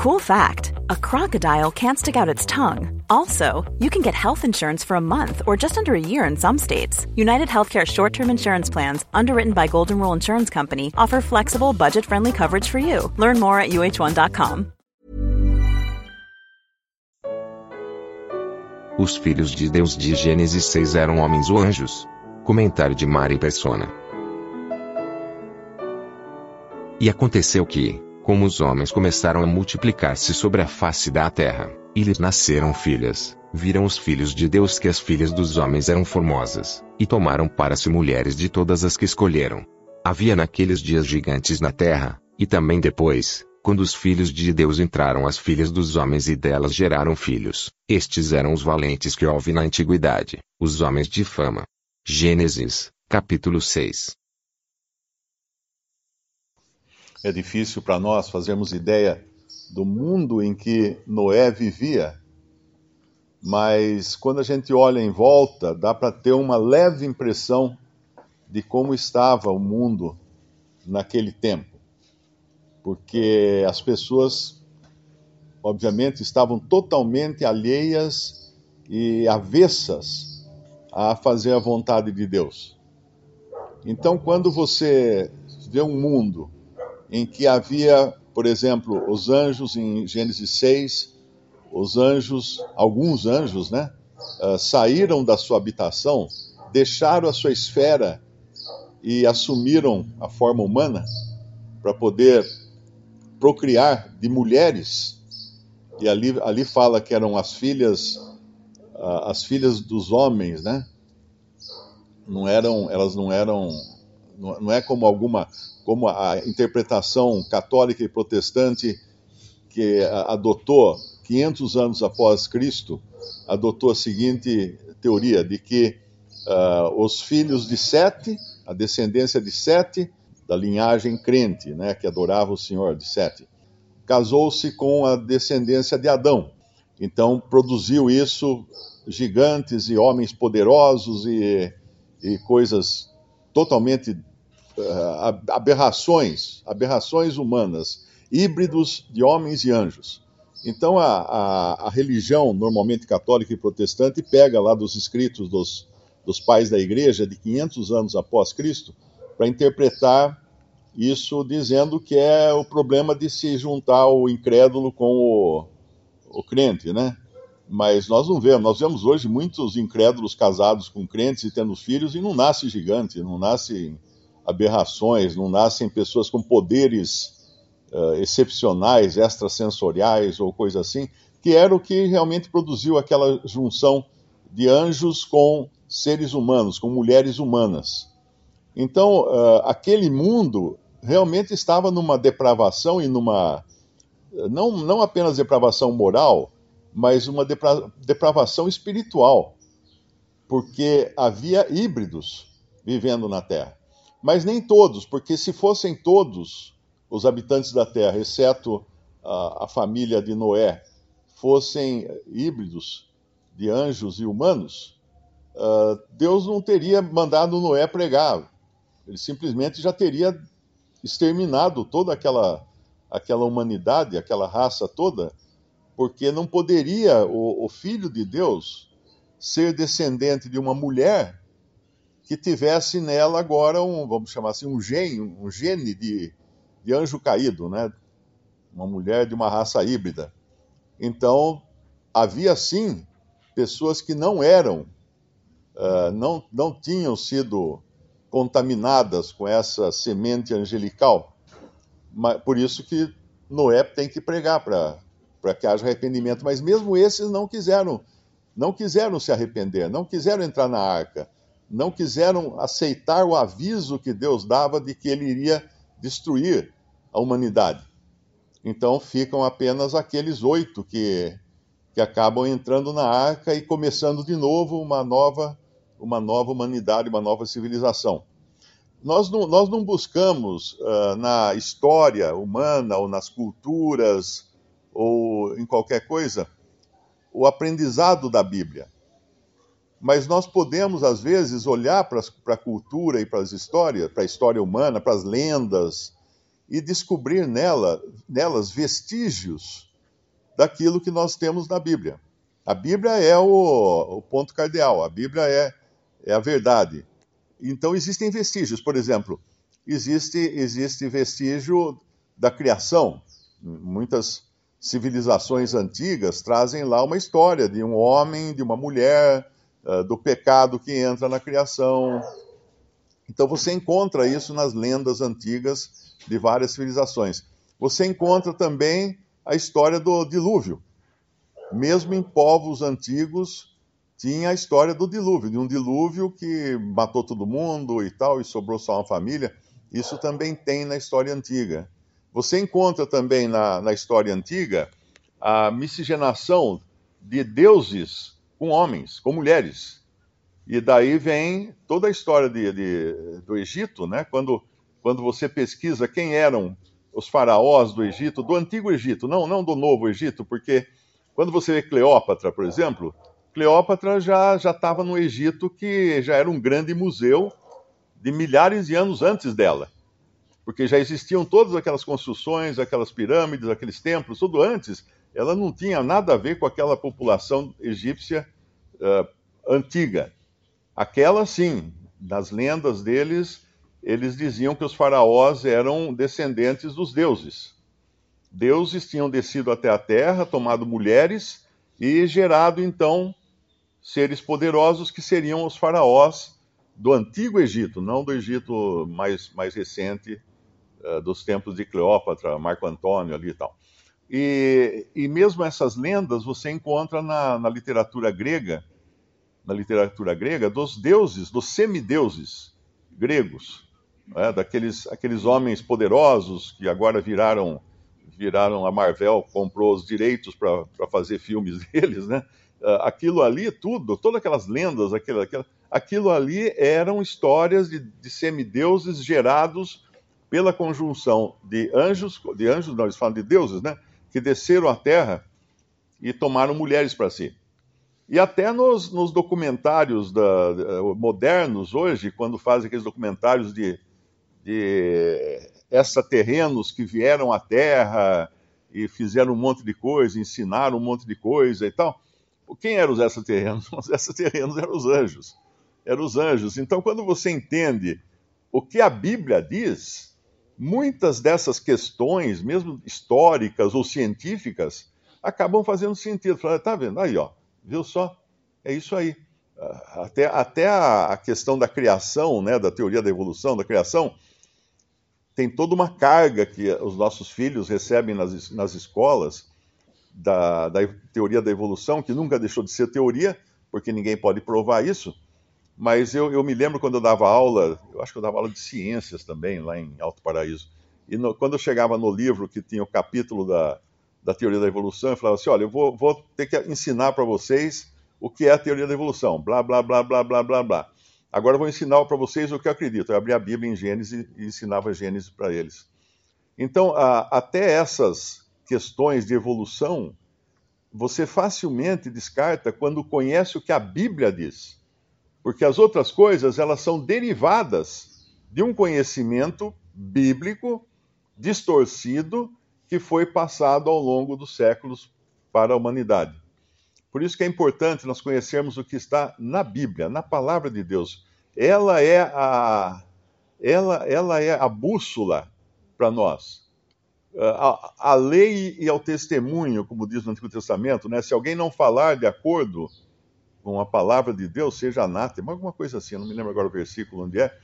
Cool fact a crocodile can't stick out its tongue. Also, you can get health insurance for a month or just under a year in some states. United Healthcare short term insurance plans, underwritten by Golden Rule Insurance Company, offer flexible, budget friendly coverage for you. Learn more at uh1.com. Os filhos de Deus de Gênesis 6 eram homens ou anjos? Comentário de Mari Persona. E aconteceu que, como os homens começaram a multiplicar-se sobre a face da terra, e lhes nasceram filhas, viram os filhos de Deus que as filhas dos homens eram formosas, e tomaram para si mulheres de todas as que escolheram. Havia naqueles dias gigantes na terra, e também depois, quando os filhos de Deus entraram as filhas dos homens e delas geraram filhos, estes eram os valentes que houve na antiguidade, os homens de fama. Gênesis, capítulo 6 é difícil para nós fazermos ideia do mundo em que Noé vivia, mas quando a gente olha em volta, dá para ter uma leve impressão de como estava o mundo naquele tempo. Porque as pessoas, obviamente, estavam totalmente alheias e avessas a fazer a vontade de Deus. Então, quando você vê um mundo em que havia, por exemplo, os anjos em Gênesis 6, os anjos, alguns anjos, né, uh, saíram da sua habitação, deixaram a sua esfera e assumiram a forma humana para poder procriar de mulheres. E ali, ali fala que eram as filhas, uh, as filhas dos homens, né? Não eram, elas não eram, não é como alguma como a interpretação católica e protestante que adotou 500 anos após Cristo, adotou a seguinte teoria de que uh, os filhos de Sete, a descendência de Sete, da linhagem crente, né, que adorava o Senhor de Sete, casou-se com a descendência de Adão. Então produziu isso gigantes e homens poderosos e, e coisas totalmente aberrações, aberrações humanas, híbridos de homens e anjos. Então a, a, a, religião, normalmente católica e protestante, pega lá dos escritos dos, dos pais da igreja de 500 anos após Cristo para interpretar isso dizendo que é o problema de se juntar o incrédulo com o, o crente, né? Mas nós não vemos, nós vemos hoje muitos incrédulos casados com crentes e tendo filhos e não nasce gigante, não nasce aberrações, não nascem pessoas com poderes uh, excepcionais, extrasensoriais ou coisa assim, que era o que realmente produziu aquela junção de anjos com seres humanos, com mulheres humanas. Então, uh, aquele mundo realmente estava numa depravação e numa. Não, não apenas depravação moral, mas uma depra depravação espiritual, porque havia híbridos vivendo na Terra. Mas nem todos, porque se fossem todos os habitantes da terra, exceto a, a família de Noé, fossem híbridos de anjos e humanos, uh, Deus não teria mandado Noé pregar. Ele simplesmente já teria exterminado toda aquela, aquela humanidade, aquela raça toda, porque não poderia o, o filho de Deus ser descendente de uma mulher que tivesse nela agora um, vamos chamar assim, um gene, um gene de, de anjo caído, né? Uma mulher de uma raça híbrida. Então, havia sim pessoas que não eram, uh, não, não tinham sido contaminadas com essa semente angelical. Mas, por isso que Noé tem que pregar para que haja arrependimento. Mas mesmo esses não quiseram, não quiseram se arrepender, não quiseram entrar na arca não quiseram aceitar o aviso que Deus dava de que ele iria destruir a humanidade. Então ficam apenas aqueles oito que, que acabam entrando na arca e começando de novo uma nova, uma nova humanidade, uma nova civilização. Nós não, nós não buscamos uh, na história humana ou nas culturas ou em qualquer coisa o aprendizado da Bíblia mas nós podemos, às vezes, olhar para a cultura e para as histórias, para a história humana, para as lendas, e descobrir nela, nelas vestígios daquilo que nós temos na Bíblia. A Bíblia é o, o ponto cardeal, a Bíblia é, é a verdade. Então existem vestígios, por exemplo, existe, existe vestígio da criação. Muitas civilizações antigas trazem lá uma história de um homem, de uma mulher, uh, do pecado que entra na criação. Então você encontra isso nas lendas antigas de várias civilizações. Você encontra também a história do dilúvio. Mesmo em povos antigos, tinha a história do dilúvio, de um dilúvio que matou todo mundo e tal, e sobrou só uma família. Isso também tem na história antiga. Você encontra também na, na história antiga a miscigenação de deuses com homens, com mulheres. E daí vem toda a história de, de, do Egito, né? quando, quando você pesquisa quem eram os faraós do Egito, do antigo Egito, não, não do novo Egito, porque quando você vê Cleópatra, por exemplo, Cleópatra já estava no Egito, que já era um grande museu de milhares de anos antes dela porque já existiam todas aquelas construções, aquelas pirâmides, aqueles templos, tudo antes. Ela não tinha nada a ver com aquela população egípcia uh, antiga. Aquela, sim, nas lendas deles, eles diziam que os faraós eram descendentes dos deuses. Deuses tinham descido até a terra, tomado mulheres e gerado então seres poderosos que seriam os faraós do antigo Egito, não do Egito mais, mais recente, uh, dos tempos de Cleópatra, Marco Antônio ali e tal. E, e mesmo essas lendas você encontra na, na literatura grega, na literatura grega, dos deuses, dos semideuses gregos, né, daqueles aqueles homens poderosos que agora viraram viraram a Marvel comprou os direitos para fazer filmes deles, né? Uh, aquilo ali, tudo, todas aquelas lendas, aquilo, aquilo, aquilo ali eram histórias de, de semideuses gerados pela conjunção de anjos, de anjos, não, eles falam de deuses, né? Que desceram à terra e tomaram mulheres para si. E até nos, nos documentários da, modernos hoje, quando fazem aqueles documentários de, de extraterrenos que vieram à Terra e fizeram um monte de coisa, ensinaram um monte de coisa e tal. Quem eram os extraterrenos? Os extraterrenos eram os anjos. Eram os anjos. Então, quando você entende o que a Bíblia diz, muitas dessas questões, mesmo históricas ou científicas, acabam fazendo sentido. Fala, tá vendo? Aí, ó, viu só? É isso aí. Ah, até, até a, questão da criação, né, da teoria da evolução, da criação, tem toda uma carga que os nossos filhos recebem nas, nas escolas da, da teoria da evolução, que nunca deixou de ser teoria, porque ninguém pode provar isso mas eu, eu, me lembro quando eu dava aula, eu acho que eu dava aula de ciências também, lá em Alto Paraíso. E no, quando eu chegava no livro que tinha o capítulo da, da teoria da evolução, eu falava assim: olha, eu vou, vou ter que ensinar para vocês o que é a teoria da evolução, blá, blá, blá, blá, blá, blá, blá. Agora eu vou ensinar para vocês o que eu acredito. Eu abri a Bíblia em Gênesis e ensinava Gênesis para eles. Então, a, até essas questões de evolução, você facilmente descarta quando conhece o que a Bíblia diz porque as outras coisas elas são derivadas de um conhecimento bíblico distorcido que foi passado ao longo dos séculos para a humanidade. Por isso que é importante nós conhecermos o que está na Bíblia, na palavra de Deus. Ela é a ela, ela é a bússola para nós. A, a, lei e ao testemunho, como diz no Antigo Testamento, né? se alguém não falar de acordo com a palavra de Deus seja anátema, alguma coisa assim, eu não me lembro agora o versículo onde é,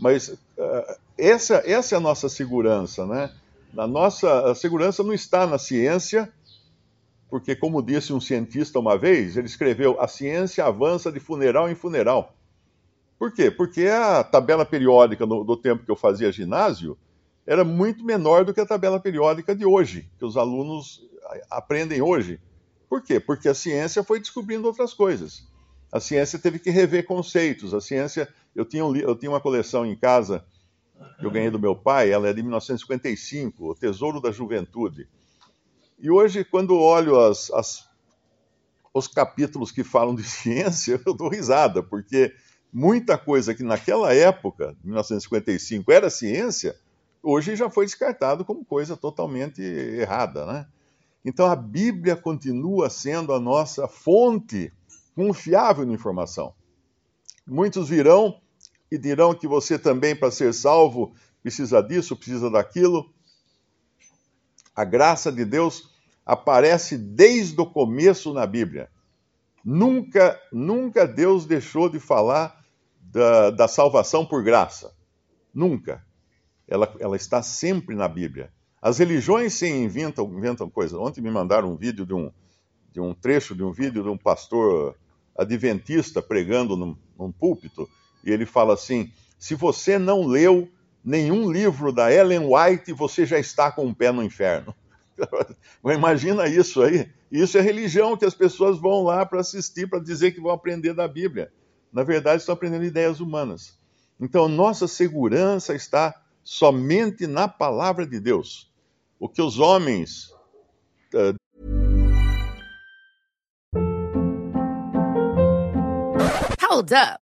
mas uh, essa, essa é a nossa segurança, né? A nossa a segurança não está na ciência, porque, como disse um cientista uma vez, ele escreveu: a ciência avança de funeral em funeral. Por quê? Porque a tabela periódica do tempo que eu fazia ginásio era muito menor do que a tabela periódica de hoje, que os alunos aprendem hoje. Por quê? Porque a ciência foi descobrindo outras coisas. A ciência teve que rever conceitos. A ciência. Eu tinha, um, eu tinha uma coleção em casa que eu ganhei do meu pai, ela é de 1955, O Tesouro da Juventude. E hoje, quando olho as, as, os capítulos que falam de ciência, eu dou risada, porque muita coisa que naquela época, 1955, era ciência, hoje já foi descartado como coisa totalmente errada, né? Então a Bíblia continua sendo a nossa fonte confiável de informação. Muitos virão e dirão que você também, para ser salvo, precisa disso, precisa daquilo. A graça de Deus aparece desde o começo na Bíblia. Nunca, nunca Deus deixou de falar da, da salvação por graça. Nunca. Ela, ela está sempre na Bíblia. As religiões sim inventam, inventam coisas. Ontem me mandaram um vídeo de um, de um trecho de um vídeo de um pastor adventista pregando num, num púlpito, e ele fala assim: se você não leu nenhum livro da Ellen White, você já está com o um pé no inferno. Imagina isso aí. Isso é religião que as pessoas vão lá para assistir, para dizer que vão aprender da Bíblia. Na verdade, estão aprendendo ideias humanas. Então, nossa segurança está somente na palavra de Deus. O que os homens. Uh... Hold up.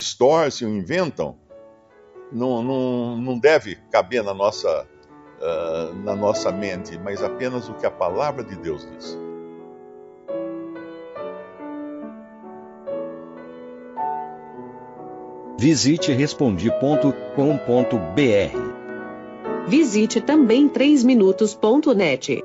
Stores ou inventam não, não, não deve caber na nossa, uh, na nossa mente, mas apenas o que a palavra de Deus diz. Visite respondi.com.br. Visite também 3minutos.net.